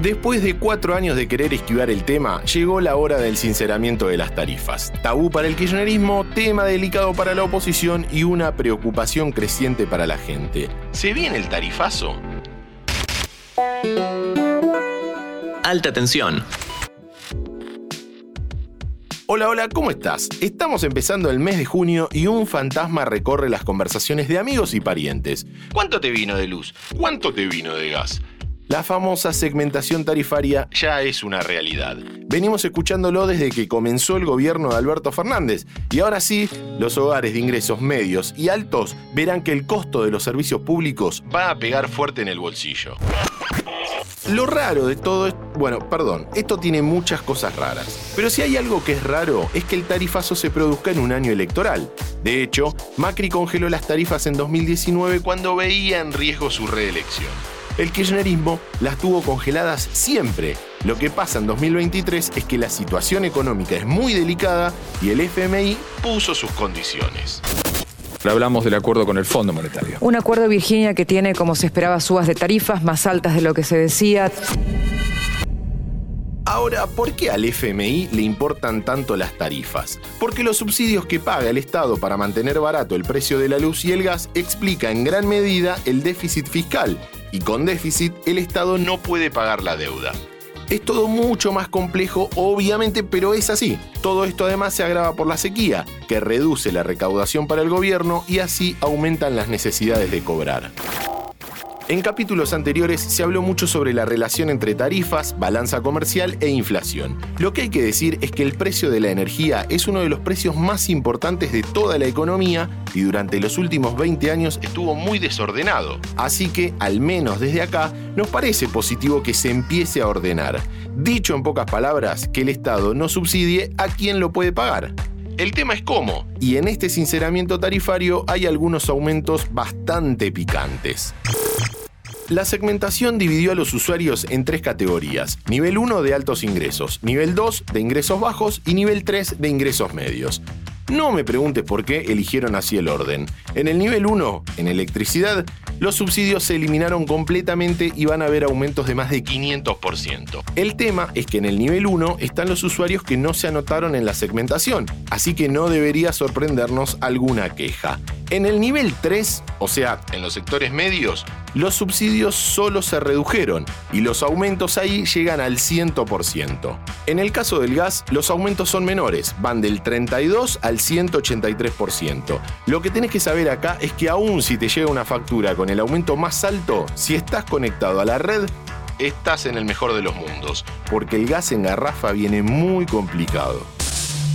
Después de cuatro años de querer esquivar el tema, llegó la hora del sinceramiento de las tarifas. Tabú para el kirchnerismo, tema delicado para la oposición y una preocupación creciente para la gente. ¿Se viene el tarifazo? Alta tensión. Hola, hola, ¿cómo estás? Estamos empezando el mes de junio y un fantasma recorre las conversaciones de amigos y parientes. ¿Cuánto te vino de luz? ¿Cuánto te vino de gas? La famosa segmentación tarifaria ya es una realidad. Venimos escuchándolo desde que comenzó el gobierno de Alberto Fernández y ahora sí, los hogares de ingresos medios y altos verán que el costo de los servicios públicos va a pegar fuerte en el bolsillo. Lo raro de todo es, bueno, perdón, esto tiene muchas cosas raras, pero si hay algo que es raro es que el tarifazo se produzca en un año electoral. De hecho, Macri congeló las tarifas en 2019 cuando veía en riesgo su reelección. El kirchnerismo las tuvo congeladas siempre. Lo que pasa en 2023 es que la situación económica es muy delicada y el FMI puso sus condiciones. Hablamos del acuerdo con el Fondo Monetario. Un acuerdo, Virginia, que tiene, como se esperaba, subas de tarifas más altas de lo que se decía. Ahora, ¿por qué al FMI le importan tanto las tarifas? Porque los subsidios que paga el Estado para mantener barato el precio de la luz y el gas explica en gran medida el déficit fiscal, y con déficit el Estado no puede pagar la deuda. Es todo mucho más complejo, obviamente, pero es así. Todo esto además se agrava por la sequía, que reduce la recaudación para el gobierno y así aumentan las necesidades de cobrar. En capítulos anteriores se habló mucho sobre la relación entre tarifas, balanza comercial e inflación. Lo que hay que decir es que el precio de la energía es uno de los precios más importantes de toda la economía y durante los últimos 20 años estuvo muy desordenado. Así que, al menos desde acá, nos parece positivo que se empiece a ordenar. Dicho en pocas palabras, que el Estado no subsidie a quien lo puede pagar. El tema es cómo, y en este sinceramiento tarifario hay algunos aumentos bastante picantes. La segmentación dividió a los usuarios en tres categorías. Nivel 1 de altos ingresos, nivel 2 de ingresos bajos y nivel 3 de ingresos medios. No me preguntes por qué eligieron así el orden. En el nivel 1, en electricidad, los subsidios se eliminaron completamente y van a haber aumentos de más de 500%. El tema es que en el nivel 1 están los usuarios que no se anotaron en la segmentación, así que no debería sorprendernos alguna queja. En el nivel 3, o sea, en los sectores medios, los subsidios solo se redujeron y los aumentos ahí llegan al 100%. En el caso del gas, los aumentos son menores, van del 32 al 183%. Lo que tenés que saber acá es que aún si te llega una factura con el aumento más alto, si estás conectado a la red, estás en el mejor de los mundos, porque el gas en garrafa viene muy complicado.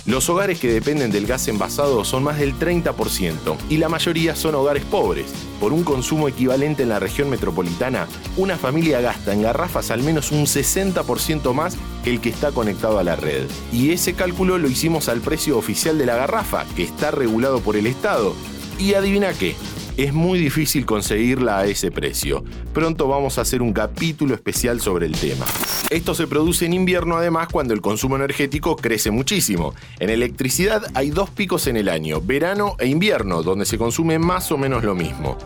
Los hogares que dependen del gas envasado son más del 30% y la mayoría son hogares pobres. Por un consumo equivalente en la región metropolitana, una familia gasta en garrafas al menos un 60% más que el que está conectado a la red. Y ese cálculo lo hicimos al precio oficial de la garrafa, que está regulado por el Estado. Y adivina qué, es muy difícil conseguirla a ese precio. Pronto vamos a hacer un capítulo especial sobre el tema. Esto se produce en invierno además cuando el consumo energético crece muchísimo. En electricidad hay dos picos en el año, verano e invierno, donde se consume más o menos lo mismo.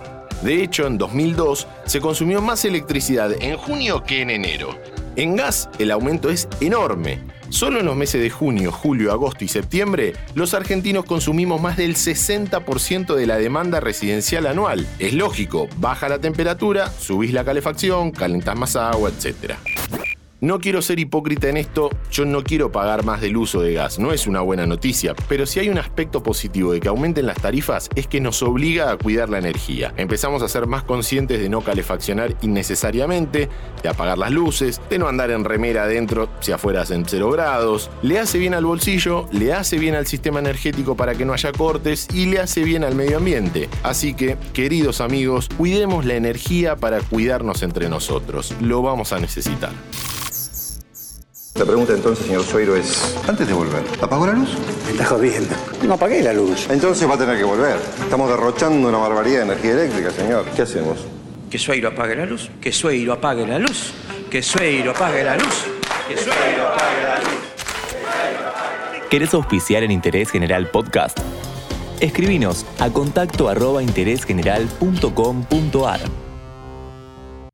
De hecho, en 2002 se consumió más electricidad en junio que en enero. En gas el aumento es enorme. Solo en los meses de junio, julio, agosto y septiembre, los argentinos consumimos más del 60% de la demanda residencial anual. Es lógico, baja la temperatura, subís la calefacción, calentás más agua, etc. No quiero ser hipócrita en esto, yo no quiero pagar más del uso de gas, no es una buena noticia, pero si hay un aspecto positivo de que aumenten las tarifas es que nos obliga a cuidar la energía. Empezamos a ser más conscientes de no calefaccionar innecesariamente, de apagar las luces, de no andar en remera adentro si afuera hacen 0 grados. Le hace bien al bolsillo, le hace bien al sistema energético para que no haya cortes y le hace bien al medio ambiente. Así que, queridos amigos, cuidemos la energía para cuidarnos entre nosotros. Lo vamos a necesitar. La pregunta entonces, señor Sueiro, es, antes de volver, ¿apagó la luz? Me está jodiendo. No apagué la luz. Entonces va a tener que volver. Estamos derrochando una barbaridad de energía eléctrica, señor. ¿Qué hacemos? Que Sueiro apague la luz. Que Sueiro apague la luz. Que Sueiro apague la luz. Que Sueiro apague la luz. ¿Querés auspiciar en Interés General Podcast? Escribinos a contacto arroba interésgeneral.com.ar.